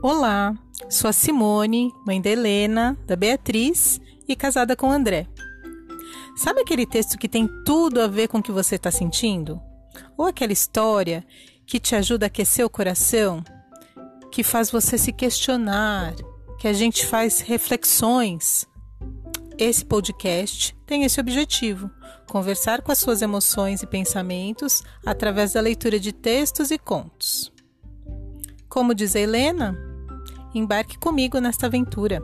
Olá, sou a Simone, mãe da Helena, da Beatriz e casada com André. Sabe aquele texto que tem tudo a ver com o que você está sentindo? Ou aquela história que te ajuda a aquecer o coração, que faz você se questionar, que a gente faz reflexões? Esse podcast tem esse objetivo: conversar com as suas emoções e pensamentos através da leitura de textos e contos. Como diz a Helena, embarque comigo nesta aventura.